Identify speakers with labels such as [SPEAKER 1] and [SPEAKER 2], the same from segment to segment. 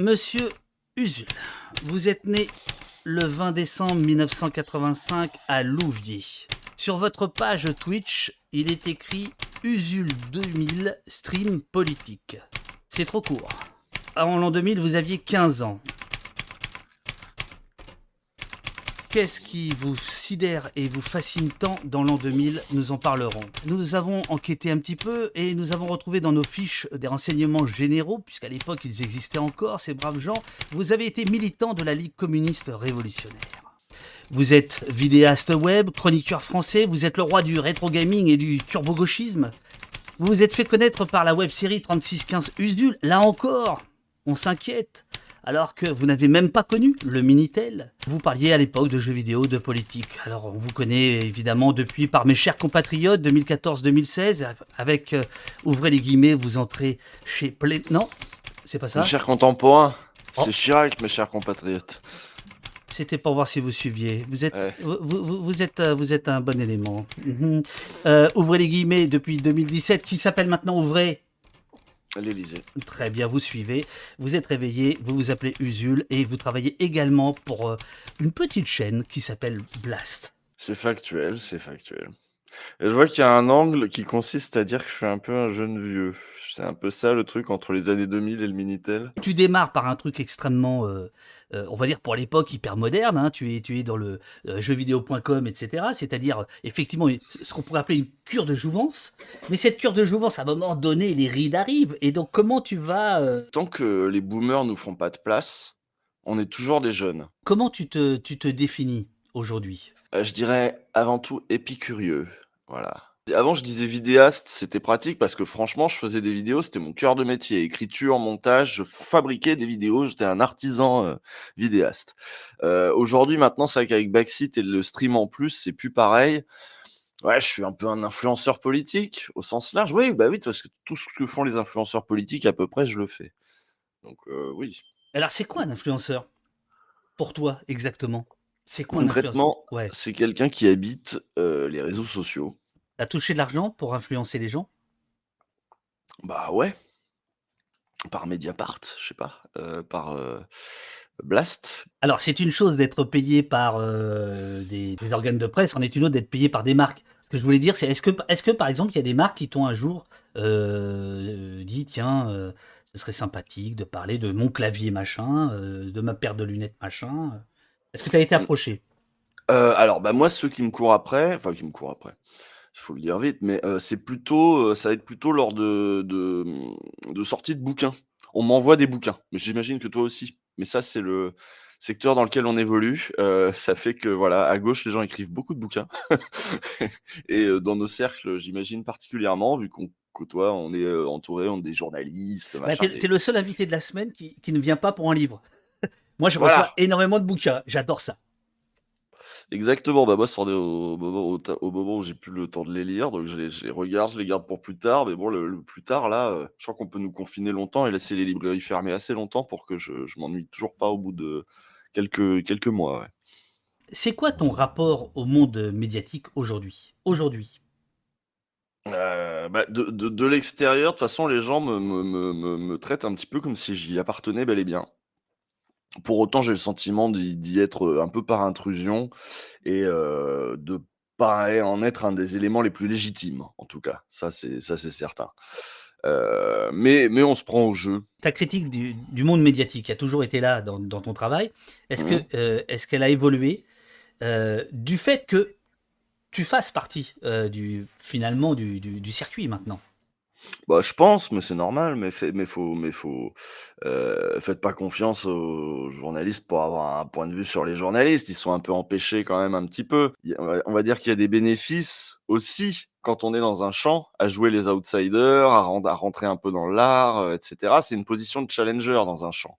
[SPEAKER 1] Monsieur Usul, vous êtes né le 20 décembre 1985 à Louviers. Sur votre page Twitch, il est écrit Usul 2000 stream politique. C'est trop court. En l'an 2000, vous aviez 15 ans. Qu'est-ce qui vous sidère et vous fascine tant dans l'an 2000 Nous en parlerons. Nous avons enquêté un petit peu et nous avons retrouvé dans nos fiches des renseignements généraux, puisqu'à l'époque ils existaient encore, ces braves gens. Vous avez été militant de la Ligue communiste révolutionnaire. Vous êtes vidéaste web, chroniqueur français, vous êtes le roi du rétro gaming et du turbo-gauchisme. Vous vous êtes fait connaître par la web série 3615 Usul. Là encore, on s'inquiète alors que vous n'avez même pas connu le Minitel. Vous parliez à l'époque de jeux vidéo, de politique. Alors on vous connaît évidemment depuis par mes chers compatriotes 2014-2016 avec euh, ouvrez les guillemets, vous entrez chez Play. Non, c'est pas ça?
[SPEAKER 2] Mes chers contemporains,
[SPEAKER 1] Oh.
[SPEAKER 2] c'est Chirac, mes chers compatriotes.
[SPEAKER 1] C'était pour voir si vous suiviez. Vous êtes,
[SPEAKER 2] Ouais.
[SPEAKER 1] vous, vous- vous êtes, euh, vous êtes un bon élément. Mhm. Euh, ouvrez les guillemets depuis 2017, qui s'appelle maintenant Ouvrez.
[SPEAKER 2] L'Élysée.
[SPEAKER 1] Très bien, vous suivez. Vous êtes réveillé, vous vous appelez Usul et vous travaillez également pour euh, une petite chaîne qui s'appelle Blast.
[SPEAKER 2] C'est factuel, c'est factuel. Et je vois qu'il y a un angle qui consiste à dire que je suis un peu un jeune vieux. C'est un peu ça le truc entre les années 2000 et le Minitel.
[SPEAKER 1] Tu démarres par un truc extrêmement, euh, euh, on va dire pour l'époque, hyper moderne. hein. Tu, es, tu es dans le euh, jeuxvideo.com, etc. C'est-à-dire, euh, effectivement, ce qu'on pourrait appeler une cure de jouvence. Mais cette cure de jouvence, à un moment donné, les rides arrivent. Et donc, comment tu vas. euh,
[SPEAKER 2] Tant que les boomers nous font pas de place, on est toujours des jeunes.
[SPEAKER 1] comment tu te, tu te définis aujourd'hui?
[SPEAKER 2] Je dirais avant tout épicurieux. Voilà. Avant, je disais vidéaste, c'était pratique parce que franchement, je faisais des vidéos, c'était mon cœur de métier. Écriture, montage, je fabriquais des vidéos, j'étais un artisan euh, vidéaste. Euh, Aujourd'hui, maintenant, c'est vrai qu'avec Backseat et le stream en plus, c'est plus pareil. Ouais, je suis un peu un influenceur politique au sens large. Oui, bah oui, parce que tout ce que font les influenceurs politiques, à peu près, je le fais. Donc euh, oui.
[SPEAKER 1] Alors, c'est quoi un influenceur? Pour toi, exactement? C'est quoi un influenceur?
[SPEAKER 2] Concrètement,
[SPEAKER 1] Ouais.
[SPEAKER 2] c'est quelqu'un qui habite les réseaux sociaux.
[SPEAKER 1] T'as touché de l'argent pour influencer les gens?
[SPEAKER 2] Bah ouais. Par Mediapart, je sais pas. euh, par euh, Blast.
[SPEAKER 1] Alors, c'est une chose d'être payé par euh, des, des organes de presse, en est une autre d'être payé par des marques. Ce que je voulais dire, c'est est-ce que, est que, par exemple, il y a des marques qui t'ont un jour dit tiens, ce serait sympathique de parler de mon clavier machin, de ma paire de lunettes machin Est-ce que tu as été approché?
[SPEAKER 2] Euh, alors, bah moi, ceux qui me courent après, enfin, qui me courent après, il faut le dire vite, mais euh, c'est plutôt, ça va être plutôt lors de, de, de sorties de bouquins. On m'envoie des bouquins, mais j'imagine que toi aussi. Mais ça, c'est le secteur dans lequel on évolue. Euh, ça fait que, voilà, à gauche, les gens écrivent beaucoup de bouquins. Et dans nos cercles, j'imagine particulièrement, vu qu'on côtoie, on est entouré on est des journalistes,
[SPEAKER 1] bah,
[SPEAKER 2] des-
[SPEAKER 1] t'es le seul invité de la semaine qui, qui ne vient pas pour un livre. Moi, je
[SPEAKER 2] Voilà.
[SPEAKER 1] reçois énormément de bouquins. J'adore ça.
[SPEAKER 2] Exactement, bah moi c'en est au moment, au, au moment où j'ai plus le temps de les lire, donc je les, je les regarde, je les garde pour plus tard, mais bon, le, le plus tard, là, euh, je crois qu'on peut nous confiner longtemps et laisser les librairies fermées assez longtemps pour que je, je m'ennuie toujours pas au bout de quelques, quelques mois. ouais.
[SPEAKER 1] C'est quoi ton rapport au monde médiatique aujourd'hui? Aujourd'hui
[SPEAKER 2] Euh, bah, de de, de l'extérieur, de toute façon, les gens me, me, me, me- me traitent un petit peu comme si j'y appartenais bel et bien. Pour autant, j'ai le sentiment d'y être euh, un peu par intrusion et euh, de pas en être un des éléments les plus légitimes, en tout cas. Ça, c'est ça, c'est certain. Euh, mais, mais on se prend au jeu.
[SPEAKER 1] ta critique du, du monde médiatique a toujours été là dans, dans ton travail. Est-ce que euh, est-ce qu'elle a évolué euh, du fait que tu fasses partie du finalement du, du- du circuit maintenant?
[SPEAKER 2] Bah, je pense, mais c'est normal. Mais, fait, mais faut, mais faut, euh, faites pas confiance aux journalistes pour avoir un point de vue sur les journalistes. Ils sont un peu empêchés quand même un petit peu. On va, dire qu'il y a des bénéfices aussi quand on est dans un champ à jouer les outsiders, à, rend- à rentrer un peu dans l'art, euh, etc. C'est une position de challenger dans un champ,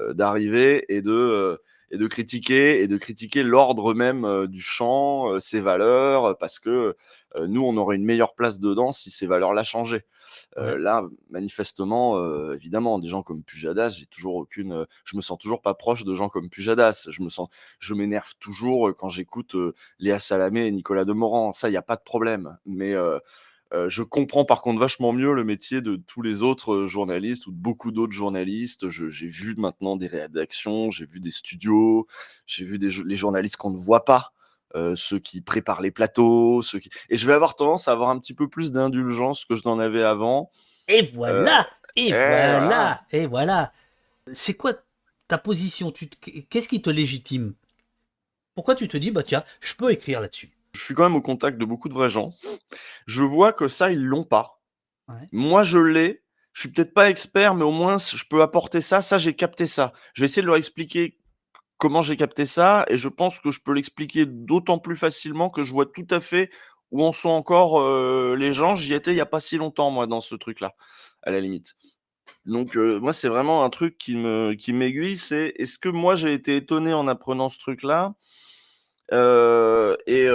[SPEAKER 2] euh, d'arriver et de et de critiquer et de critiquer l'ordre même euh, du champ, euh, ses valeurs, euh, parce que nous on aurait une meilleure place dedans si ces valeurs-là changeaient. Euh, Là, manifestement, euh, évidemment, des gens comme Pujadas, j'ai toujours aucune, euh, je me sens toujours pas proche de gens comme Pujadas. Je me sens, je m'énerve toujours quand j'écoute Léa Salamé et Nicolas Demorand. Ça, il y a pas de problème. Mais euh, je comprends par contre vachement mieux le métier de tous les autres journalistes ou de beaucoup d'autres journalistes. J'ai vu maintenant des rédactions, j'ai vu des studios, j'ai vu des, les journalistes qu'on ne voit pas. ceux qui préparent les plateaux, ceux qui... et je vais avoir tendance à avoir un petit peu plus d'indulgence que je n'en avais avant.
[SPEAKER 1] Et voilà, et, voilà, et voilà. C'est quoi ta position? Qu'est-ce qui te légitime? Pourquoi tu te dis, bah tiens, je peux écrire là-dessus?
[SPEAKER 2] Je suis quand même au contact de beaucoup de vrais gens. Je vois que ça, ils l'ont pas. Moi, je l'ai. Je suis peut-être pas expert, mais au moins, je peux apporter ça. Ça, j'ai capté ça. Je vais essayer de leur expliquer comment j'ai capté ça, et je pense que je peux l'expliquer d'autant plus facilement que je vois tout à fait où en sont encore euh, les gens. J'y étais il n'y a pas si longtemps, moi, dans ce truc-là, à la limite. Donc, moi, c'est vraiment un truc qui me qui m'aiguille, c'est est-ce que moi j'ai été étonné en apprenant ce truc-là? Et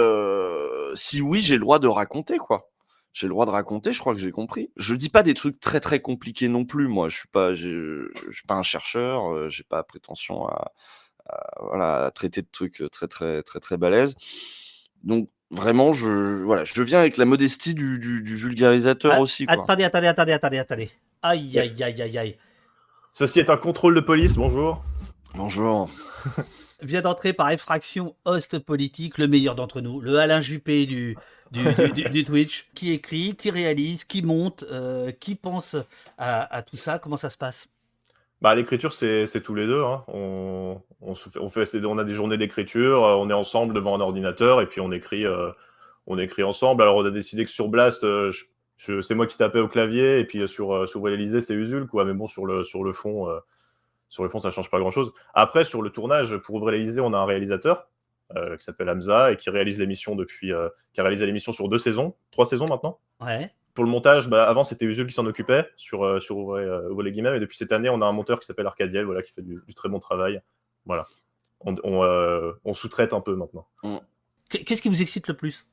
[SPEAKER 2] si oui, j'ai le droit de raconter, quoi. J'ai le droit de raconter, je crois que j'ai compris. Je dis pas des trucs très, très compliqués non plus, moi. Je suis pas je suis pas un chercheur, j'ai pas prétention à voilà, traiter de trucs, très, très, très, très balèzes. Donc vraiment, je voilà, je viens avec la modestie du du vulgarisateur ah, aussi,
[SPEAKER 1] quoi. attendez, attendez, attendez, attendez, attendez. Aïe, aïe, aïe, aïe, aïe.
[SPEAKER 3] Ceci est un contrôle de police, bonjour.
[SPEAKER 2] Bonjour.
[SPEAKER 1] Vient d'entrer par effraction host politique, le meilleur d'entre nous, le Alain Juppé du, du, Twitch, qui écrit, qui réalise, qui monte, euh, qui pense à, tout ça. Comment ça se passe?
[SPEAKER 3] Bah, L'écriture, c'est tous les deux. Hein. On, on, fait, on a des journées d'écriture, euh, on est ensemble devant un ordinateur et puis on écrit, euh, on écrit ensemble. Alors, on a décidé que sur Blast, c'est moi qui tapais au clavier et puis sur sur c'est Usul quoi mais bon sur le sur le fond sur le fond ça change pas grand chose après sur le tournage pour ouvrir l'Elysée on a un réalisateur qui s'appelle Hamza et qui réalise l'émission depuis qui a réalisé l'émission sur deux saisons trois saisons maintenant.
[SPEAKER 1] Ouais.
[SPEAKER 3] Pour le montage bah, avant c'était Usul qui s'en occupait sur sur ouvrir, les guillemets et depuis cette année on a un monteur qui s'appelle Arcadiel voilà qui fait du, très bon travail. Voilà. On, on, on sous-traite un peu maintenant.
[SPEAKER 1] Qu'est-ce qui vous excite le plus?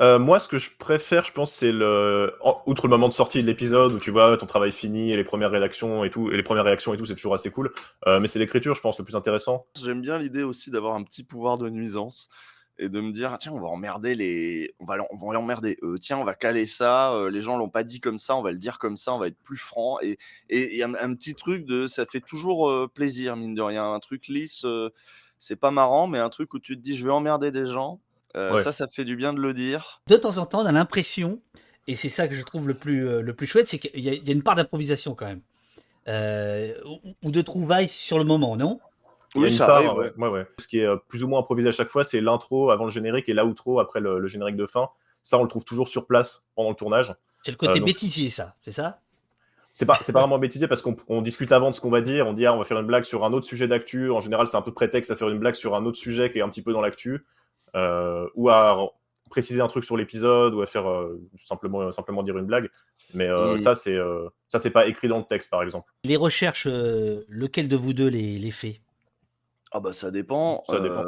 [SPEAKER 3] Euh, moi, ce que je préfère, je pense, c'est le, outre le moment de sortie de l'épisode où tu vois ton travail fini et les premières réactions et tout, et les premières réactions et tout, c'est toujours assez cool. Euh, mais c'est l'écriture, je pense, le plus intéressant.
[SPEAKER 2] J'aime bien l'idée aussi d'avoir un petit pouvoir de nuisance et de me dire tiens on va emmerder les on va on va emmerder eux tiens on va caler ça euh, les gens l'ont pas dit comme ça on va le dire comme ça on va être plus franc et et, un, un, petit truc de ça fait toujours plaisir mine de rien un truc lisse c'est pas marrant mais un truc où tu te dis je vais emmerder des gens euh, ça, ça fait du bien de le dire.
[SPEAKER 1] De temps en temps, on a l'impression, et c'est ça que je trouve le plus, euh, le plus chouette, c'est qu'il y, a une part d'improvisation quand même. Euh, ou, de trouvailles sur le moment, non?
[SPEAKER 3] Oui, ça arrive. Ouais. Ouais, Ce qui est plus ou moins improvisé à chaque fois, c'est l'intro avant le générique et l'outro après le, générique de fin. Ça, on le trouve toujours sur place pendant le tournage.
[SPEAKER 1] C'est le côté bêtisier, ça, c'est ça?
[SPEAKER 3] C'est pas, c'est pas vraiment bêtisier parce qu'on discute avant de ce qu'on va dire. On dit, ah, on va faire une blague sur un autre sujet d'actu. En général, c'est un peu prétexte à faire une blague sur un autre sujet qui est un petit peu dans l'actu. Euh, ou à préciser un truc sur l'épisode ou à faire euh, simplement, simplement dire une blague. Mais euh, ça, c'est ça, c'est pas écrit dans le texte, par exemple.
[SPEAKER 1] Les recherches, lequel de vous deux les, les fait?
[SPEAKER 2] Ah bah ça dépend. Ça dépend.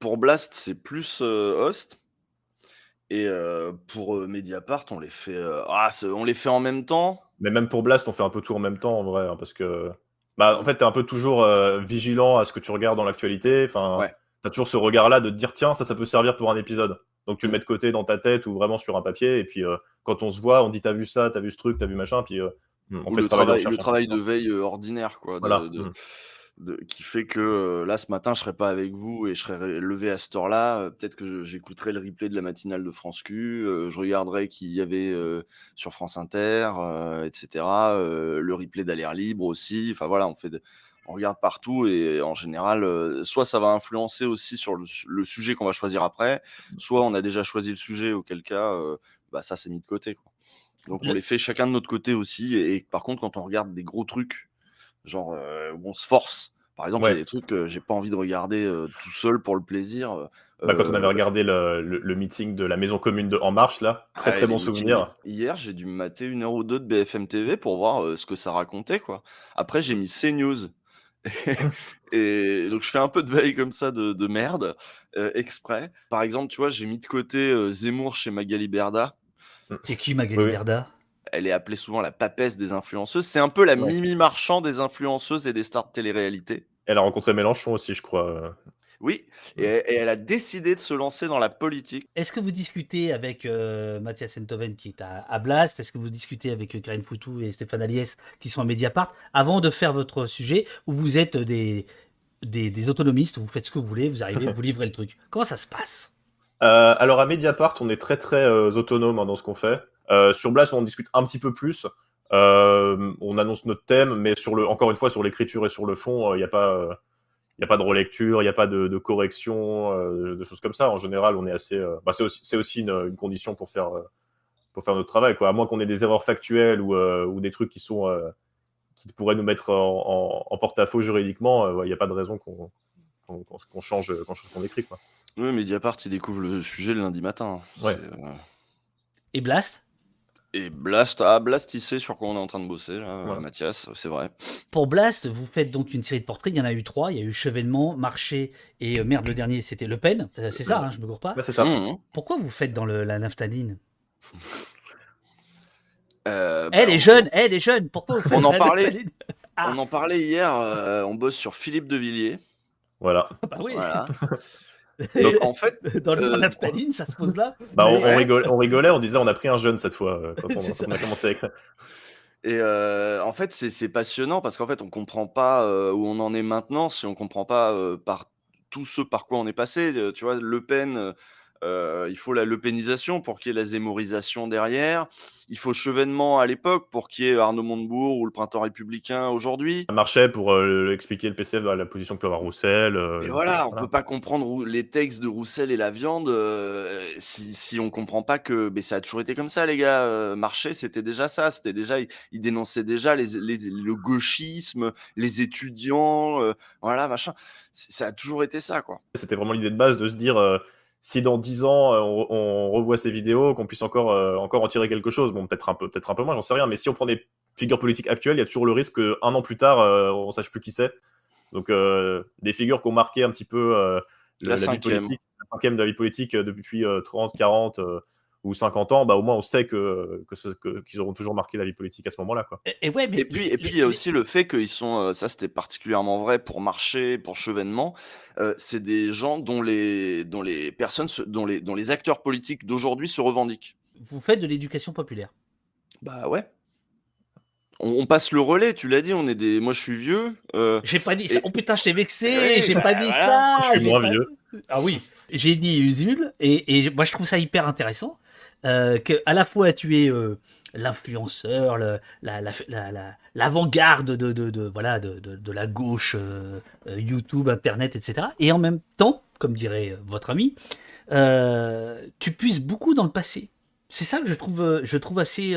[SPEAKER 2] pour Blast, c'est plus host. Et pour Mediapart, on les fait, ah, on les fait en même temps.
[SPEAKER 3] Mais même pour Blast, on fait un peu tout en même temps, en vrai, hein, parce que, bah, en fait, t'es un peu toujours vigilant à ce que tu regardes dans l'actualité. Enfin, ouais tu as toujours ce regard-là de te dire tiens, ça, ça peut servir pour un épisode. Donc tu le mets de côté dans ta tête ou vraiment sur un papier. Et puis euh, quand on se voit, on dit t'as vu ça, t'as vu ce truc, t'as vu machin. Puis euh,
[SPEAKER 2] hmm. on fait le travail, le travail de veille euh, ordinaire, quoi. Hmm. qui fait que là, ce matin, je serais pas avec vous et je serais levé à cette heure-là. Peut-être que j'écouterai le replay de la matinale de France Q. je regarderai qu'il y avait sur France Inter, etc. le replay d'Alerte Libre aussi. Enfin voilà, on fait. De on regarde partout et en général, euh, soit ça va influencer aussi sur le, sujet qu'on va choisir après, soit on a déjà choisi le sujet, auquel cas, euh, bah, ça c'est mis de côté. Donc on les fait chacun de notre côté aussi. Et, par contre, quand on regarde des gros trucs, genre euh, où on se force, par exemple, il y a des trucs que j'ai pas envie de regarder tout seul pour le plaisir.
[SPEAKER 3] Bah, quand on avait regardé le, meeting de la maison commune de En Marche, là, très très bon souvenir.
[SPEAKER 2] Hier, j'ai dû me mater une heure ou deux de BFM TV pour voir ce que ça racontait. quoi. Après, j'ai mis CNews et donc je fais un peu de veille comme ça de, merde, euh, exprès. Par exemple, tu vois, j'ai mis de côté euh, Zemmour chez Magali Berda.
[SPEAKER 1] C'est qui Magali Berda?
[SPEAKER 2] Elle est appelée souvent la papesse des influenceuses. C'est un peu la Mimi Marchand des influenceuses et des stars de télé-réalité.
[SPEAKER 3] Elle a rencontré Mélenchon aussi, je crois.
[SPEAKER 2] Oui, et, et elle a décidé de se lancer dans la politique.
[SPEAKER 1] Est-ce que vous discutez avec euh, Mathias Enthoven qui est à, à Blast? Est-ce que vous discutez avec euh, Karine Foutou et Stéphane Aliès qui sont à Mediapart avant de faire votre sujet où vous êtes des, des, des autonomistes, vous faites ce que vous voulez, vous arrivez, vous livrez le truc Comment ça se passe?
[SPEAKER 3] Euh, alors à Mediapart, on est très très euh, autonome hein, dans ce qu'on fait. Euh, sur Blast, on discute un petit peu plus. Euh, on annonce notre thème, mais sur le, encore une fois, sur l'écriture et sur le fond, il n'y a pas, il y a pas de relecture, il n'y a pas de, de correction, euh, de choses comme ça. En général, on est assez. euh, bah, c'est aussi, une, une condition pour faire, euh, pour faire notre travail, quoi. À moins qu'on ait des erreurs factuelles ou, euh, ou des trucs qui sont, euh, qui pourraient nous mettre en, en, en porte-à-faux juridiquement, euh, ouais, il n'y a pas de raison qu'on, qu'on change, qu'on change ce qu'on écrit, quoi.
[SPEAKER 2] Oui, Mediapart, il découvre le sujet le lundi matin.
[SPEAKER 3] Ouais.
[SPEAKER 2] Euh,
[SPEAKER 1] Et Blast?
[SPEAKER 2] Et Blast, ah, Blast, il sait sur quoi on est en train de bosser, là,
[SPEAKER 3] Ouais.
[SPEAKER 2] Mathias, c'est vrai.
[SPEAKER 1] Pour Blast, vous faites donc une série de portraits. Il y en a eu trois. Il y a eu Chevènement, Marché et euh, merde, le dernier c'était Le Pen. Euh, c'est ça, hein, je me gourre pas.
[SPEAKER 3] C'est ça.
[SPEAKER 2] Mhm.
[SPEAKER 1] Pourquoi vous faites dans le, la naphtaline
[SPEAKER 2] Euh,
[SPEAKER 1] Elle
[SPEAKER 2] bah,
[SPEAKER 1] est
[SPEAKER 2] on-
[SPEAKER 1] jeune, elle est jeune. Pourquoi vous faites
[SPEAKER 2] On en
[SPEAKER 1] la
[SPEAKER 2] parlait.
[SPEAKER 1] Ah.
[SPEAKER 2] On en parlait hier, euh, on bosse sur Philippe de Villiers.
[SPEAKER 3] Voilà.
[SPEAKER 1] Bah oui.
[SPEAKER 2] Voilà. Donc en fait,
[SPEAKER 1] dans le
[SPEAKER 2] euh,
[SPEAKER 1] naphtaline, ça se pose là.
[SPEAKER 3] Bah, on, on rigolait, on rigolait, on disait on a pris un jeune cette fois euh, quand on, quand a commencé à écrire.
[SPEAKER 2] et euh, en fait c'est passionnant parce qu'en fait on comprend pas euh, où on en est maintenant si on comprend pas euh, par tout ce par quoi on est passé. Tu vois, Le Pen, il faut la Le Penisation pour qu'il y ait la zémorisation derrière. Il faut Chevènement à l'époque pour qu'il y ait Arnaud Montebourg ou le Printemps républicain aujourd'hui.
[SPEAKER 3] Ça marchait pour euh, expliquer le PCF dans la position que peut avoir Roussel. euh,
[SPEAKER 2] Et voilà, on peut pas comprendre les textes de Roussel et la viande euh, si, si on comprend pas que mais ça a toujours été comme ça, les gars. Euh, Marché, c'était déjà ça. C'était déjà, il, il dénonçait déjà les, les- le gauchisme, les étudiants, euh, voilà, machin. Ça a toujours été ça, quoi.
[SPEAKER 3] C'était vraiment l'idée de base de se dire euh, si dans 10 ans euh, on, on revoit ces vidéos, qu'on puisse encore, euh, encore en tirer quelque chose. Bon, peut-être un peu, peut-être un peu moins, j'en sais rien. Mais si on prend des figures politiques actuelles, il y a toujours le risque qu'un an plus tard, euh, on sache plus qui c'est. Donc euh, des figures qui ont marqué un petit peu
[SPEAKER 2] La
[SPEAKER 3] vie
[SPEAKER 2] cinquième.
[SPEAKER 3] politique, la cinquième de la vie politique depuis euh, 30, 40 euh, ou 50 ans, bah au moins on sait que, qu'ils auront toujours marqué la vie politique à ce moment-là, quoi.
[SPEAKER 1] Et, et ouais, mais
[SPEAKER 2] Et puis, et puis il y a aussi le fait qu'ils sont, euh, ça c'était particulièrement vrai pour Marché, pour Chevènement, euh, c'est des gens dont les, dont les personnes, se- dont les, dont les acteurs politiques d'aujourd'hui se revendiquent.
[SPEAKER 1] vous faites de l'éducation populaire.
[SPEAKER 2] Bah ouais. On, on passe le relais, tu l'as dit, on est des. Moi je suis vieux. euh,
[SPEAKER 1] J'ai pas dit
[SPEAKER 2] Et-
[SPEAKER 1] ça. Oh putain, je t'ai vexé.
[SPEAKER 2] Oui,
[SPEAKER 1] j'ai
[SPEAKER 2] bah,
[SPEAKER 1] pas dit
[SPEAKER 2] voilà.
[SPEAKER 1] ça.
[SPEAKER 3] Je suis moins
[SPEAKER 1] pas-
[SPEAKER 3] vieux.
[SPEAKER 1] Ah oui, j'ai dit Usul et, et moi je trouve ça hyper intéressant euh, que à la fois tu es euh, l'influenceur, l'avant-garde de, de, voilà de, de- la gauche, euh, euh, YouTube, Internet, etc. Et en même temps, comme dirait euh, votre ami, tu puisses beaucoup dans le passé. C'est ça que je trouve, je trouve assez,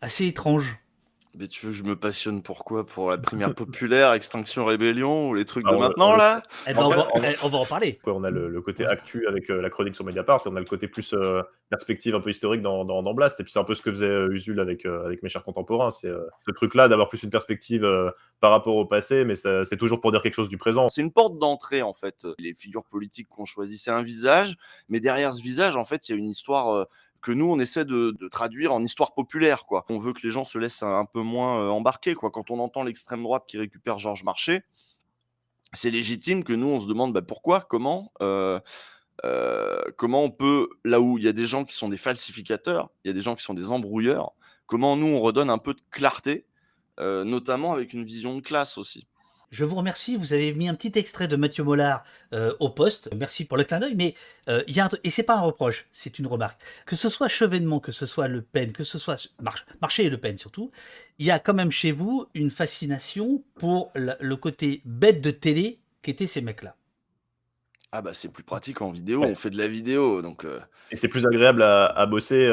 [SPEAKER 1] assez étrange.
[SPEAKER 2] Mais tu veux que je me passionne pour quoi? Pour la primaire populaire, Extinction Rébellion ou les trucs
[SPEAKER 3] Ah,
[SPEAKER 2] de
[SPEAKER 3] on-
[SPEAKER 2] maintenant
[SPEAKER 3] on-
[SPEAKER 2] là?
[SPEAKER 1] Eh ben, on, va, eh, on va en parler.
[SPEAKER 3] Quoi, on a le, le côté actu avec euh, la chronique sur Mediapart, et on a le côté plus euh, perspective un peu historique dans, dans, dans Blast. Et puis c'est un peu ce que faisait euh, Usul avec, euh, avec mes chers contemporains. C'est euh, ce truc-là d'avoir plus une perspective euh, par rapport au passé, mais c'est toujours pour dire quelque chose du présent.
[SPEAKER 2] C'est une porte d'entrée en fait. Les figures politiques qu'on choisit, c'est un visage, mais derrière ce visage, en fait, il y a une histoire euh, que nous on essaie de, traduire en histoire populaire. Quoi. On veut que les gens se laissent un, peu moins euh, embarquer. Quoi. Quand on entend l'extrême droite qui récupère Georges Marché, c'est légitime que nous on se demande bah, pourquoi, comment. euh, euh, comment on peut, là où il y a des gens qui sont des falsificateurs, il y a des gens qui sont des embrouilleurs, comment nous on redonne un peu de clarté, notamment avec une vision de classe aussi.
[SPEAKER 1] Je vous remercie. Vous avez mis un petit extrait de Mathieu Mollard euh, au poste. Merci pour le clin d'œil. Mais euh, il y a un truc- et c'est pas un reproche, c'est une remarque. Que ce soit Chevènement, que ce soit Le Pen, que ce soit Mar- Marché et Le Pen surtout, il y a quand même chez vous une fascination pour le côté bête de télé qu'étaient ces mecs-là.
[SPEAKER 2] Ah bah c'est plus pratique en vidéo,
[SPEAKER 3] Ouais.
[SPEAKER 2] on fait de la vidéo, donc euh,
[SPEAKER 3] Et c'est plus agréable à, à bosser,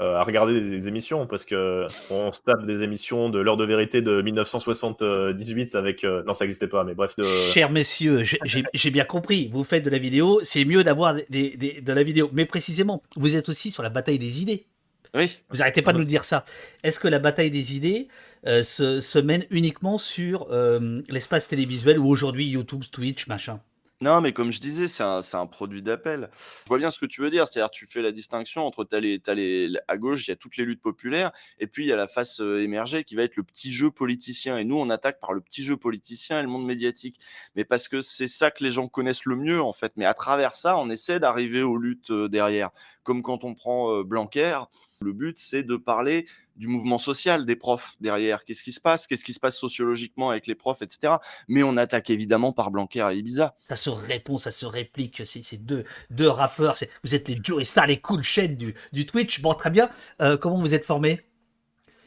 [SPEAKER 3] euh, à regarder des, des émissions, parce que on se tape des émissions de l'heure de vérité de 1978 avec. euh, non, ça n'existait pas, mais bref. De...
[SPEAKER 1] Chers messieurs, j'ai- bien compris. Vous faites de la vidéo, c'est mieux d'avoir des- des- des- de la vidéo. Mais précisément, vous êtes aussi sur la bataille des idées.
[SPEAKER 2] oui.
[SPEAKER 1] Vous arrêtez pas de nous dire ça. Est-ce que la bataille des idées euh, se, se mène uniquement sur euh, l'espace télévisuel ou aujourd'hui YouTube, Twitch, machin?
[SPEAKER 2] Non, mais comme je disais, c'est un, c'est un produit d'appel. Je vois bien ce que tu veux dire. C'est-à-dire, tu fais la distinction entre t'as les, t'as les, à gauche, il y a toutes les luttes populaires, et puis il y a la face euh, émergée qui va être le petit jeu politicien. Et nous, on attaque par le petit jeu politicien et le monde médiatique. Mais parce que c'est ça que les gens connaissent le mieux, en fait. Mais à travers ça, on essaie d'arriver aux luttes euh, derrière. Comme quand on prend euh, Blanquer, le but, c'est de parler du mouvement social des profs derrière. Qu'est-ce qui se passe? Qu'est-ce qui se passe sociologiquement avec les profs, etc. Mais on attaque évidemment par Blanquer et Ibiza.
[SPEAKER 1] Ça se répond, ça se réplique. C'est deux, deux rappeurs. Vous êtes les Joey Stars, les cool chaînes du, du Twitch. Bon, très bien. Euh, comment vous êtes formé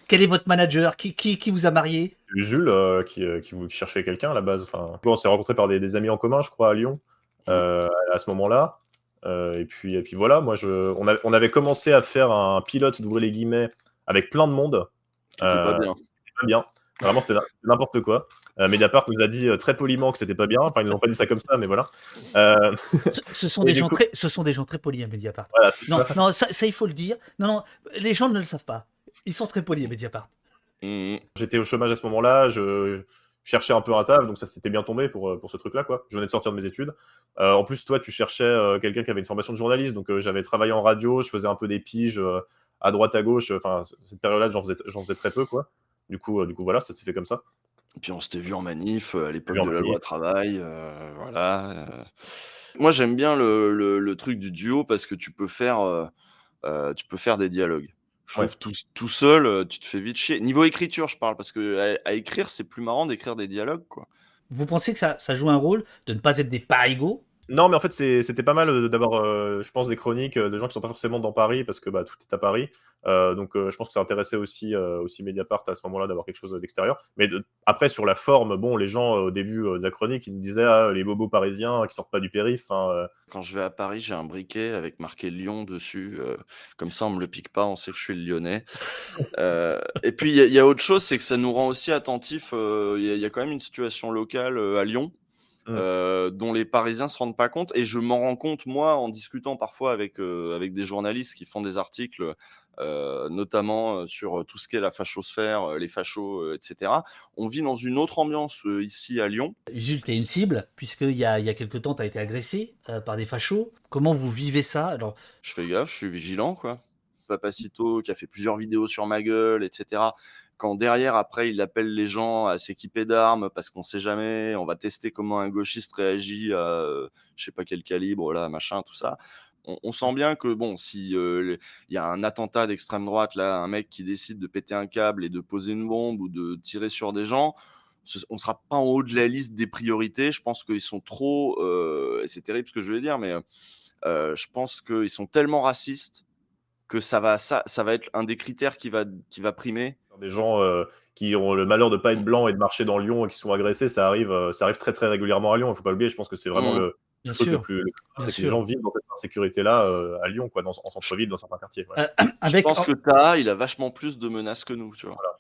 [SPEAKER 1] Quel est votre manager? Qui, qui, qui, vous a marié?
[SPEAKER 3] Jules, euh, qui, euh, qui, qui, cherchait quelqu'un à la base. Enfin, on s'est rencontrés par des, des, amis en commun, je crois, à Lyon, euh, à ce moment-là. Euh, et, puis, et puis voilà, moi, je, on, a, on avait commencé à faire un pilote, d'ouvrir les guillemets, avec plein de monde.
[SPEAKER 2] C'était pas bien.
[SPEAKER 3] Pas bien. Vraiment, c'était n'importe quoi. Euh, Mediapart nous a dit euh, très poliment que c'était pas bien. Enfin, ils nous ont pas dit ça comme ça, mais voilà.
[SPEAKER 1] Euh... Ce, ce, sont des gens coup... très, ce sont des gens très polis à Mediapart. Voilà, non, ça. non ça, ça, il faut le dire. Non, non, les gens ne le savent pas. Ils sont très polis à Mediapart.
[SPEAKER 3] Mmh. J'étais au chômage à ce moment-là. Je, cherchais un peu un taf, donc ça s'était bien tombé pour, pour ce truc-là, quoi. Je venais de sortir de mes études. Euh, en plus, toi, tu cherchais euh, quelqu'un qui avait une formation de journaliste, donc euh, j'avais travaillé en radio, je faisais un peu des piges à droite, à gauche. Enfin, cette période-là, j'en faisais, faisais, très peu, quoi. Du coup, du coup, voilà, ça s'est fait comme ça.
[SPEAKER 2] Et puis on s'était vu en manif à l'époque de la loi travail, voilà. Moi, j'aime bien le, le, le, truc du duo parce que tu peux faire, tu peux faire des dialogues. Je trouve ouais. tout, tout, seul, tu te fais vite chier. Niveau écriture, je parle, parce que à, à écrire, c'est plus marrant d'écrire des dialogues, quoi.
[SPEAKER 1] Vous pensez que ça, ça, joue un rôle de ne pas être des parigos
[SPEAKER 3] Non, mais en fait, c'était pas mal d'avoir, euh, je pense, des chroniques de gens qui sont pas forcément dans Paris, parce que bah, tout est à Paris. Euh, donc, euh, je pense que ça intéressait aussi, aussi Mediapart à ce moment-là d'avoir quelque chose d'extérieur. Mais de, après, sur la forme, bon, les gens au début de la chronique, ils me disaient ah, les bobos parisiens qui sortent pas du périph'. Hein,
[SPEAKER 2] Quand je vais à Paris, j'ai un briquet avec marqué Lyon dessus. comme ça, on me le pique pas, on sait que je suis le lyonnais. et puis, il y, y, a autre chose, c'est que ça nous rend aussi attentifs. Il y, y, a quand même une situation locale à Lyon. Mmh. Euh, dont les Parisiens se rendent pas compte. Et je m'en rends compte, moi, en discutant parfois avec, euh, avec des journalistes qui font des articles, euh, notamment sur tout ce qu'est la fachosphère, les fachos, etc. On vit dans une autre ambiance ici à Lyon.
[SPEAKER 1] Jules, tu es une cible, puisqu'il y a, il y a quelques temps, tu as été agressé par des fachos. Comment vous vivez ça? Alors...
[SPEAKER 2] Je fais gaffe, je suis vigilant, quoi. Papacito, qui a fait plusieurs vidéos sur ma gueule, etc quand derrière, après, il appelle les gens à s'équiper d'armes parce qu'on sait jamais, on va tester comment un gauchiste réagit à euh, je sais pas quel calibre, là, machin, tout ça. On, sent bien que, bon, si il euh, y a un attentat d'extrême droite, là, un mec qui décide de péter un câble et de poser une bombe ou de tirer sur des gens, on sera pas en haut de la liste des priorités. Je pense qu'ils sont trop, euh, et c'est terrible ce que je vais dire, mais je pense qu'ils sont tellement racistes que ça va, ça va être un des critères qui va, qui va primer
[SPEAKER 3] des gens euh, qui ont le malheur de pas être blancs et de marcher dans Lyon et qui sont agressés, ça arrive, euh, ça arrive très très régulièrement à Lyon. Il faut pas l'oublier. Je pense que c'est vraiment mmh. le,
[SPEAKER 1] Bien sûr.
[SPEAKER 3] le plus, c'est que les gens vivent dans cette insécurité-là euh, à Lyon, quoi, dans, en centre-ville, dans certains quartiers.
[SPEAKER 2] Ouais. Euh, avec... Je pense que t'as, il a vachement plus de menaces que nous, tu vois. Voilà.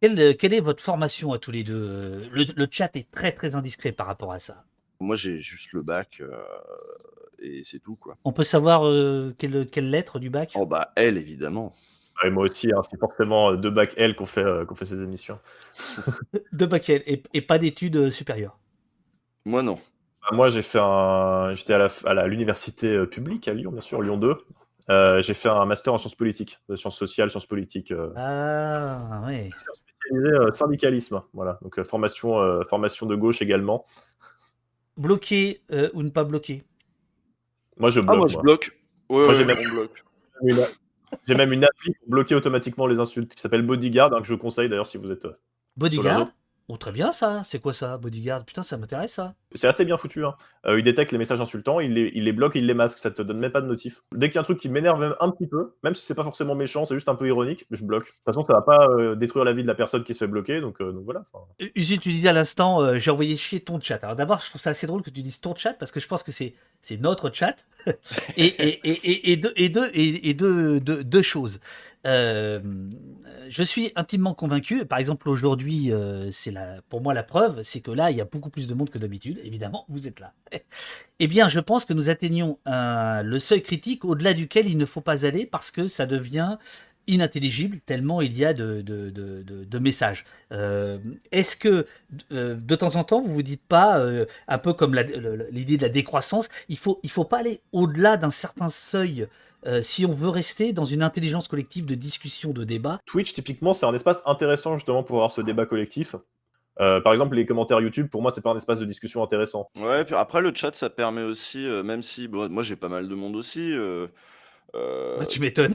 [SPEAKER 1] Quelle, quelle, est votre formation à tous les deux le, le, chat est très très indiscret par rapport à ça.
[SPEAKER 2] Moi, j'ai juste le bac euh, et c'est tout, quoi.
[SPEAKER 1] On peut savoir euh, quelle, quelle lettre du bac?
[SPEAKER 2] Oh bah elle, évidemment.
[SPEAKER 3] Et moi aussi, hein, c'est forcément deux bacs L qu'on fait, euh, qu'on fait ces émissions.
[SPEAKER 1] deux bacs L et, et pas d'études supérieures
[SPEAKER 2] Moi, non.
[SPEAKER 3] Bah, moi, j'ai fait un. J'étais à l'université euh, publique à Lyon, bien sûr, Lyon 2. Euh, j'ai fait un master en sciences politiques, sciences sociales, sciences politiques. Euh...
[SPEAKER 1] Ah, oui.
[SPEAKER 3] Spécialisé euh, syndicalisme, voilà. Donc, formation, formation de gauche également.
[SPEAKER 1] Bloqué ou ne pas bloqué
[SPEAKER 3] Moi, je bloque.
[SPEAKER 2] Ah, moi, je bloque. Ouais, moi,
[SPEAKER 3] ouais,
[SPEAKER 2] même... bloque.
[SPEAKER 3] J'ai même une appli pour bloquer automatiquement les insultes qui s'appelle Bodyguard, hein, que je vous conseille d'ailleurs si vous êtes. Euh,
[SPEAKER 1] Bodyguard Oh, très bien ça. C'est quoi ça, Bodyguard? Putain, ça m'intéresse ça.
[SPEAKER 3] C'est assez bien foutu. Hein. Euh, il détecte les messages insultants, il les, il les bloque et il les masque. Ça te donne même pas de notif. Dès qu'il y a un truc qui m'énerve même un petit peu, même si c'est pas forcément méchant, c'est juste un peu ironique, je bloque. De toute façon, ça va pas euh, détruire la vie de la personne qui se fait bloquer, donc, euh, donc voilà.
[SPEAKER 1] Uzi, tu disais à l'instant, j'ai envoyé chier ton chat. Alors d'abord, je trouve ça assez drôle que tu dises ton chat parce que je pense que c'est notre chat et, et, et, et, deux, et, deux, et, deux, deux, deux choses. Euh, je suis intimement convaincu, par exemple aujourd'hui, euh, c'est pour moi la preuve, c'est que là, il y a beaucoup plus de monde que d'habitude, évidemment, vous êtes là. eh bien, je pense que nous atteignons le seuil critique au-delà duquel il ne faut pas aller parce que ça devient inintelligible tellement il y a de, de, de, de messages. Euh, Est-ce que de temps en temps, vous vous dites pas, un peu comme l'idée de la décroissance, il faut, il faut pas aller au-delà d'un certain seuil si on veut rester dans une intelligence collective de discussion, de débat?
[SPEAKER 3] Twitch, typiquement, c'est un espace intéressant justement pour avoir ce débat collectif. Euh, par exemple, les commentaires YouTube, pour moi, c'est pas un espace de discussion intéressant.
[SPEAKER 2] Ouais, puis après, le chat, ça permet aussi, euh, même si moi j'ai pas mal de monde aussi. Euh,
[SPEAKER 1] tu m'étonnes.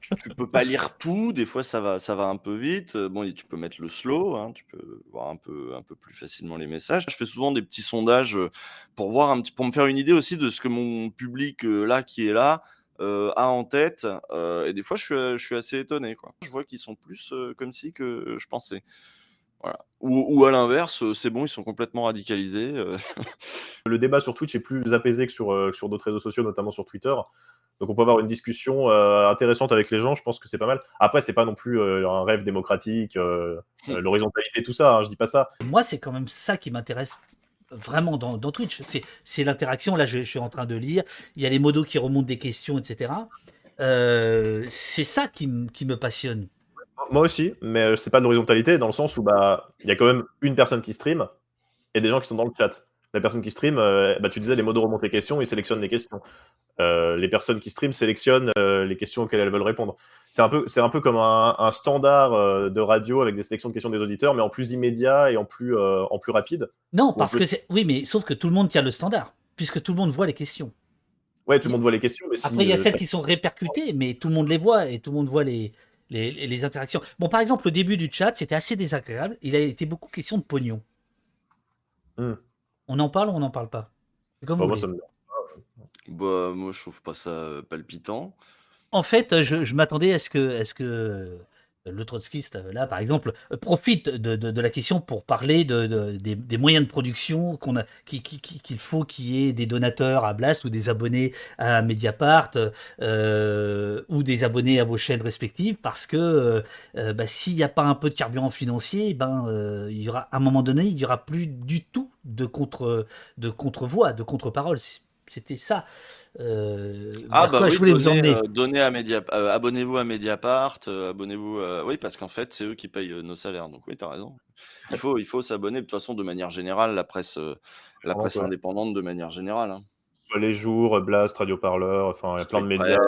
[SPEAKER 2] Tu, peux pas lire tout, des fois ça va, ça va un peu vite. Bon, tu peux mettre le slow, hein, tu peux voir un peu, un peu plus facilement les messages. Je fais souvent des petits sondages pour voir un petit, pour me faire une idée aussi de ce que mon public là qui est là a en tête. et des fois, je suis, je suis assez étonné. Quoi. Je vois qu'ils sont plus comme si que je pensais. Ou, à l'inverse, euh, c'est bon, ils sont complètement radicalisés. Euh.
[SPEAKER 3] Le débat sur Twitch est plus apaisé que sur, euh, sur d'autres réseaux sociaux, notamment sur Twitter. Donc on peut avoir une discussion intéressante avec les gens, je pense que c'est pas mal. Après, c'est pas non plus un rêve démocratique, mmh. l'horizontalité, tout ça, hein, je dis pas ça.
[SPEAKER 1] Moi, c'est quand même ça qui m'intéresse vraiment dans, Twitch. C'est l'interaction, là je, je, suis en train de lire, il y a les modos qui remontent des questions, etc. c'est ça qui, qui me passionne.
[SPEAKER 3] Moi aussi, mais euh, c'est pas de l'horizontalité dans le sens où bah il y a quand même une personne qui stream et des gens qui sont dans le chat. La personne qui stream, euh, bah, tu disais les mots de les questions, ils sélectionnent les questions. Euh, les personnes qui stream sélectionnent les questions auxquelles elles veulent répondre. C'est un peu, c'est un peu comme un, standard de radio avec des sélections de questions des auditeurs, mais en plus immédiat et en plus, en plus rapide.
[SPEAKER 1] Non, parce que c'est, oui, mais sauf que tout le monde tient le standard, puisque tout le monde voit les questions.
[SPEAKER 3] Ouais, tout le monde voit les questions. Mais
[SPEAKER 1] Après, il y a celles qui sont répercutées, mais tout le monde les voit et tout le monde voit les, les, interactions. Bon, par exemple, le début du chat, c'était assez désagréable. Il a été beaucoup question de pognon. Hmm. On en parle ou on n'en parle pas?
[SPEAKER 2] Bah, moi, ça me... bah, moi, je trouve pas ça palpitant.
[SPEAKER 1] En fait, je, je m'attendais à ce que le trotskiste, là, par exemple, profite de, la question pour parler de, des, moyens de production qu'on a, qu'il faut qu'il y ait des donateurs à Blast ou des abonnés à Mediapart euh, ou des abonnés à vos chaînes respectives, parce que euh, bah, s'il n'y a pas un peu de carburant financier, ben, euh, il y aura, à un moment donné, il n'y aura plus du tout de de contre-voix, de contre-parole. C'était ça.
[SPEAKER 2] Euh, ah bah je voulais vous emmener. Euh, à Media, euh, abonnez-vous à Mediapart, abonnez-vous. Oui, parce qu'en fait, c'est eux qui payent nos salaires. Donc oui, tu as raison. Il faut, il faut s'abonner de toute façon de manière générale, la presse, la presse indépendante de manière générale. Hein.
[SPEAKER 3] Soit les jours, Blast, Radio Parleur, enfin, il y a plein de médias.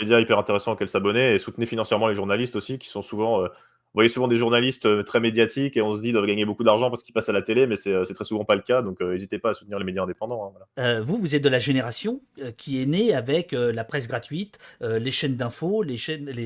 [SPEAKER 3] médias hyper intéressants auxquels s'abonner et soutenez financièrement les journalistes aussi qui sont souvent vous voyez souvent des journalistes euh, très médiatiques et on se dit qu'ils doivent gagner beaucoup d'argent parce qu'ils passent à la télé, mais c'est euh, très souvent pas le cas. Donc euh, n'hésitez pas à soutenir les médias indépendants.
[SPEAKER 1] Hein, vous, vous êtes de la génération qui est née avec la presse gratuite, les chaînes d'infos, les,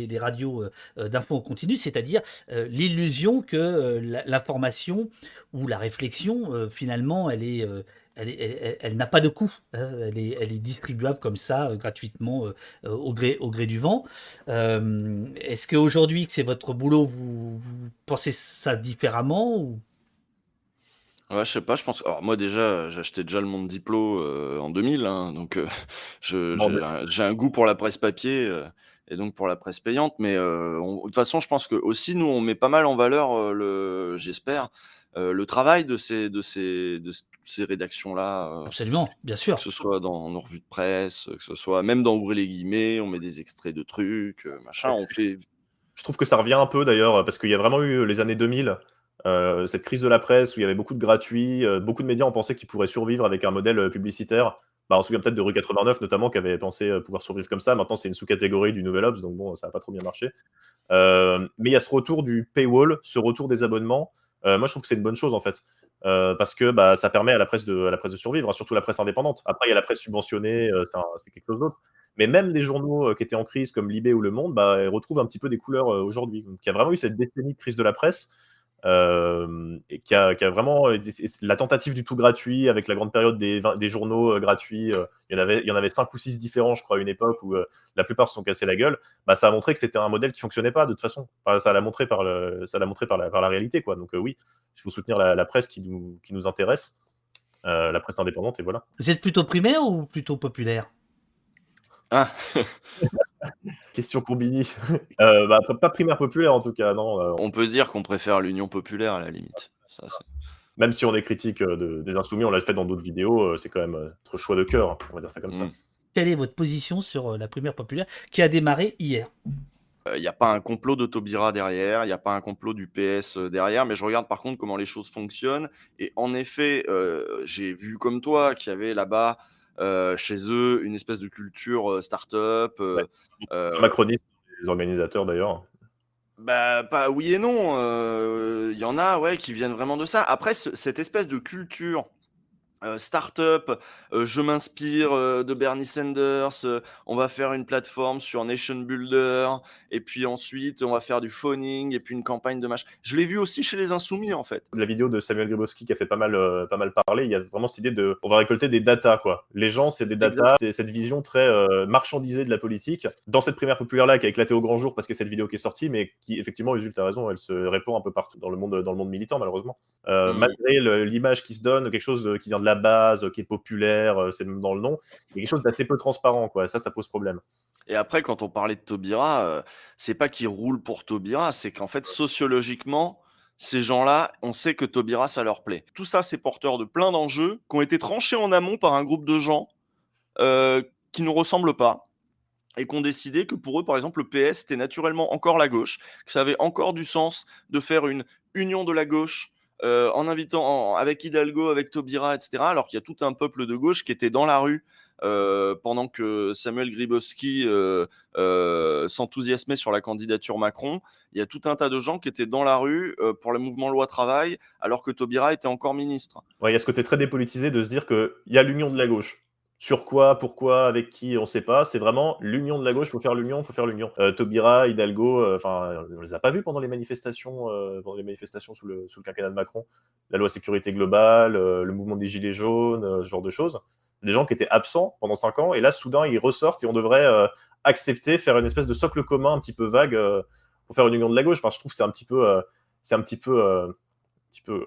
[SPEAKER 1] les, radios d'infos en continu, c'est-à-dire l'illusion que l'information ou la réflexion, finalement, elle est elle, n'a pas de coût. Hein. Elle, est, elle, est, distribuable comme ça, euh, gratuitement, euh, euh, au, gré, au gré du vent. Est-ce qu'aujourd'hui, que c'est votre boulot, vous, pensez ça différemment ou...
[SPEAKER 2] Ouais, je sais pas, je pense. Alors, moi, déjà, j'achetais déjà le Monde Diplo en 2000, hein, donc j'ai un, goût pour la presse papier et donc pour la presse payante. Mais de toute façon, je pense que aussi, nous, on met pas mal en valeur, le, j'espère, euh, le travail de ces, de ces, de ces rédactions-là.
[SPEAKER 1] Euh, Absolument, bien sûr.
[SPEAKER 2] Que ce soit dans nos revues de presse, que ce soit même dans Ouvrir les guillemets, on met des extraits de trucs, euh, machin, on fait.
[SPEAKER 3] Je trouve que ça revient un peu d'ailleurs, parce qu'il y a vraiment eu les années 2000, cette crise de la presse où il y avait beaucoup de gratuits, beaucoup de médias ont pensé qu'ils pourraient survivre avec un modèle publicitaire. Bah, on se souvient peut-être de Rue 89 notamment qui avait pensé pouvoir survivre comme ça. Maintenant, c'est une sous-catégorie du Nouvel Ops, donc bon, ça n'a pas trop bien marché. mais il y a ce retour du paywall, ce retour des abonnements. Euh, moi, je trouve que c'est une bonne chose en fait, euh, parce que bah, ça permet à la presse de, la presse de survivre, hein, surtout la presse indépendante. Après, il y a la presse subventionnée, euh, c'est quelque chose d'autre. Mais même des journaux qui étaient en crise comme Libé ou Le Monde, bah, retrouvent un petit peu des couleurs aujourd'hui. Donc, il y a vraiment eu cette décennie de crise de la presse et qui a, qui a, vraiment la tentative du tout gratuit avec la grande période des, des journaux euh, gratuits. Euh, il y en avait, il y en avait cinq ou six différents, je crois, à une époque où la plupart se sont cassés la gueule. Bah, ça a montré que c'était un modèle qui fonctionnait pas de toute façon. ça l'a montré par le, ça l'a montré par la, par la réalité, quoi. Donc oui, il faut soutenir la, la, presse qui nous, qui nous intéresse, la presse indépendante, et voilà.
[SPEAKER 1] Vous êtes plutôt primaire ou plutôt populaire?
[SPEAKER 2] Ah.
[SPEAKER 3] Question Combini. Euh, bah, pas primaire populaire en tout cas, non.
[SPEAKER 2] Euh. On peut dire qu'on préfère l'union populaire à la limite.
[SPEAKER 3] même si on est critique euh, des insoumis, on l'a fait dans d'autres vidéos, c'est quand même notre choix de cœur, on va dire ça comme ça. Mm.
[SPEAKER 1] Quelle est votre position sur la primaire populaire qui a démarré hier?
[SPEAKER 2] Il n'y a pas un complot de Taubira derrière, il n'y a pas un complot du PS derrière, mais je regarde par contre comment les choses fonctionnent. Et en effet, j'ai vu comme toi qu'il y avait là-bas, chez eux, une espèce de culture start-up.
[SPEAKER 3] Ouais. Macroniste, les organisateurs d'ailleurs.
[SPEAKER 2] Bah, pas oui et non. Il y en a, ouais, qui viennent vraiment de ça. Après, cette espèce de culture euh, startup, euh, je m'inspire euh, de Bernie Sanders, on va faire une plateforme sur Nation Builder, et puis ensuite on va faire du phoning, et puis une campagne de match. Je l'ai vu aussi chez les Insoumis en fait.
[SPEAKER 3] La vidéo de Samuel Gribowski qui a fait pas mal, pas mal parler, il y a vraiment cette idée de on va récolter des datas quoi. Les gens c'est des datas, c'est cette vision très marchandisée de la politique. Dans cette primaire populaire là qui a éclaté au grand jour parce que cette vidéo qui est sortie, mais qui effectivement résulte à raison, elle se répand un peu partout dans le monde, dans le monde militant malheureusement. Mmh. Malgré l'image qui se donne, quelque chose qui vient de la base, qui est populaire, euh, c'est même dans le nom. Quelque chose d'assez peu transparent, quoi. Ça, ça pose problème.
[SPEAKER 2] Et après, quand on parlait de Taubira, euh, c'est pas qu'il roule pour Taubira, c'est qu'en fait, sociologiquement, ces gens-là, on sait que Taubira, ça leur plaît. Tout ça, c'est porteur de plein d'enjeux qui ont été tranchés en amont par un groupe de gens euh, qui ne ressemblent pas et qui ont décidé que pour eux, par exemple, le PS, c'était naturellement encore la gauche, que ça avait encore du sens de faire une union de la gauche euh, en invitant avec Hidalgo, avec Taubira, etc., alors qu'il y a tout un peuple de gauche qui était dans la rue euh, pendant que Samuel Gribowski euh, s'enthousiasmait sur la candidature Macron. Il y a tout un tas de gens qui étaient dans la rue pour le mouvement loi travail, alors que Taubira était encore ministre.
[SPEAKER 3] Il y a ce côté très dépolitisé de se dire qu'il y a l'union de la gauche. Sur quoi, pourquoi, avec qui, on ne sait pas. C'est vraiment l'union de la gauche. Il faut faire l'union, il faut faire l'union. Euh, Taubira, Hidalgo, euh, enfin, on les a pas vus pendant les manifestations, euh, pendant les manifestations sous le, sous le quinquennat de Macron. La loi sécurité globale, le mouvement des gilets jaunes, ce genre de choses. Des gens qui étaient absents pendant cinq ans, et là, soudain, ils ressortent et on devrait accepter, faire une espèce de socle commun un petit peu vague pour faire une union de la gauche. Enfin, je trouve que c'est un petit peu, c'est un petit peu, un petit peu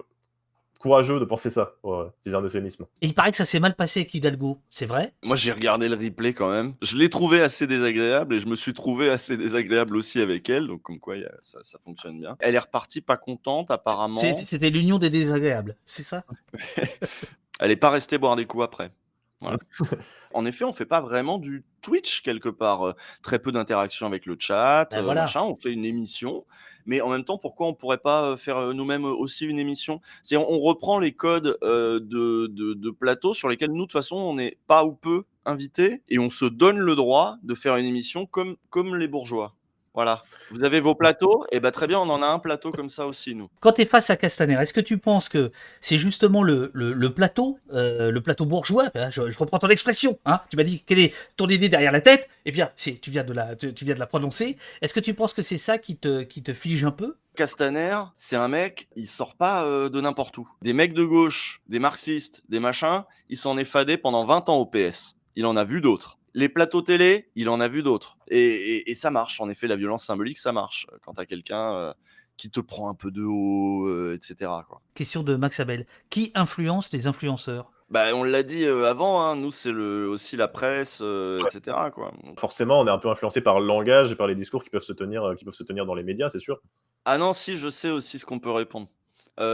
[SPEAKER 3] courageux de penser ça, c'est un euphémisme.
[SPEAKER 1] Et il paraît que ça s'est mal passé avec Hidalgo, c'est vrai?
[SPEAKER 2] Moi j'ai regardé le replay quand même. Je l'ai trouvé assez désagréable et je me suis trouvé assez désagréable aussi avec elle, donc comme quoi ça, fonctionne bien. Elle est repartie pas contente apparemment.
[SPEAKER 1] C'était l'union des désagréables, c'est ça?
[SPEAKER 2] Elle n'est pas restée boire des coups après. en effet, on fait pas vraiment du Twitch quelque part. très peu d'interaction avec le chat, ben machin. On fait une émission mais en même temps, pourquoi on pourrait pas faire nous-mêmes aussi une émission? C'est on, reprend les codes de, de, plateau sur lesquels nous, de toute façon, on n'est pas ou peu invités et on se donne le droit de faire une émission comme, comme les bourgeois. Voilà. Vous avez vos plateaux, et ben très bien, on en a un plateau comme ça aussi, nous.
[SPEAKER 1] Quand tu es face à Castaner, est-ce que tu penses que c'est justement le, le, plateau, euh, le plateau bourgeois je, reprends ton expression, hein tu m'as dit quelle est ton idée derrière la tête, et eh bien, tu viens de la, tu, viens de la prononcer. Est-ce que tu penses que c'est ça qui te, qui te fige un peu?
[SPEAKER 2] Castaner, c'est un mec, il sort pas euh, de n'importe où. Des mecs de gauche, des marxistes, des machins, il s'en est fadé pendant 20 ans au PS. Il en a vu d'autres les plateaux télé, il en a vu d'autres. Et, ça marche, en effet, la violence symbolique, ça marche. Quand tu as quelqu'un euh, qui te prend un peu de haut, euh, etc. Quoi.
[SPEAKER 1] Question de Max Abel. Qui influence les influenceurs?
[SPEAKER 2] Bah, on l'a dit euh, avant, hein, nous c'est aussi la presse, etc. Quoi.
[SPEAKER 3] Forcément, on est un peu influencé par le langage et par les discours qui peuvent se tenir, qui peuvent se tenir dans les médias, c'est sûr.
[SPEAKER 2] Ah non, si, je sais aussi ce qu'on peut répondre.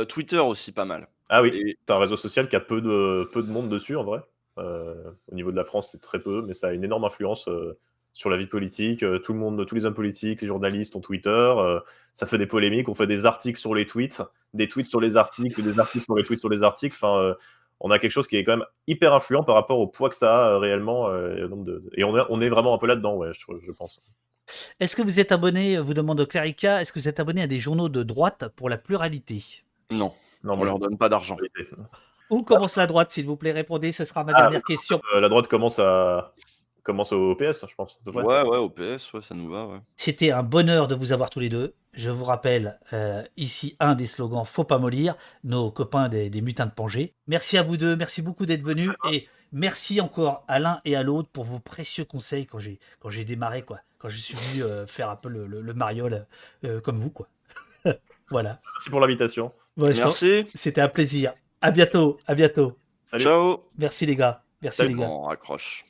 [SPEAKER 2] Twitter aussi, pas mal.
[SPEAKER 3] Ah oui, c'est un réseau social qui a peu de, peu de monde dessus en vrai. Euh, au niveau de la France, c'est très peu, mais ça a une énorme influence euh, sur la vie politique. Euh, tout le monde, tous les hommes politiques, les journalistes ont Twitter. ça fait des polémiques. On fait des articles sur les tweets, des tweets sur les articles, des articles sur les tweets sur les articles. Enfin, on a quelque chose qui est quand même hyper influent par rapport au poids que ça a réellement. et on est, on est vraiment un peu là-dedans, ouais, je, pense.
[SPEAKER 1] Est-ce que vous êtes abonné, vous demande Clarica, est-ce que vous êtes abonné à des journaux de droite pour la pluralité?
[SPEAKER 2] Non, non, moi je leur donne pas d'argent.
[SPEAKER 1] Où commence la droite, s'il vous plaît Répondez, ce sera ma ah, dernière question.
[SPEAKER 3] Euh, la droite commence à commence au PS, je pense.
[SPEAKER 2] Ouais, ouais, au PS, ouais, ça nous va. Ouais.
[SPEAKER 1] C'était un bonheur de vous avoir tous les deux. Je vous rappelle euh, ici un des slogans Faut pas mollir, nos copains des, mutins de Pangée. Merci à vous deux, merci beaucoup d'être venus et merci encore à l'un et à l'autre pour vos précieux conseils quand j'ai quand j'ai démarré quoi, quand je suis venu euh, faire un peu le, le, mariole comme vous quoi. voilà.
[SPEAKER 3] Merci pour l'invitation.
[SPEAKER 2] merci.
[SPEAKER 1] C'était un plaisir. À bientôt, à bientôt.
[SPEAKER 2] Ciao.
[SPEAKER 1] Merci les gars. Merci les gars.
[SPEAKER 2] On raccroche.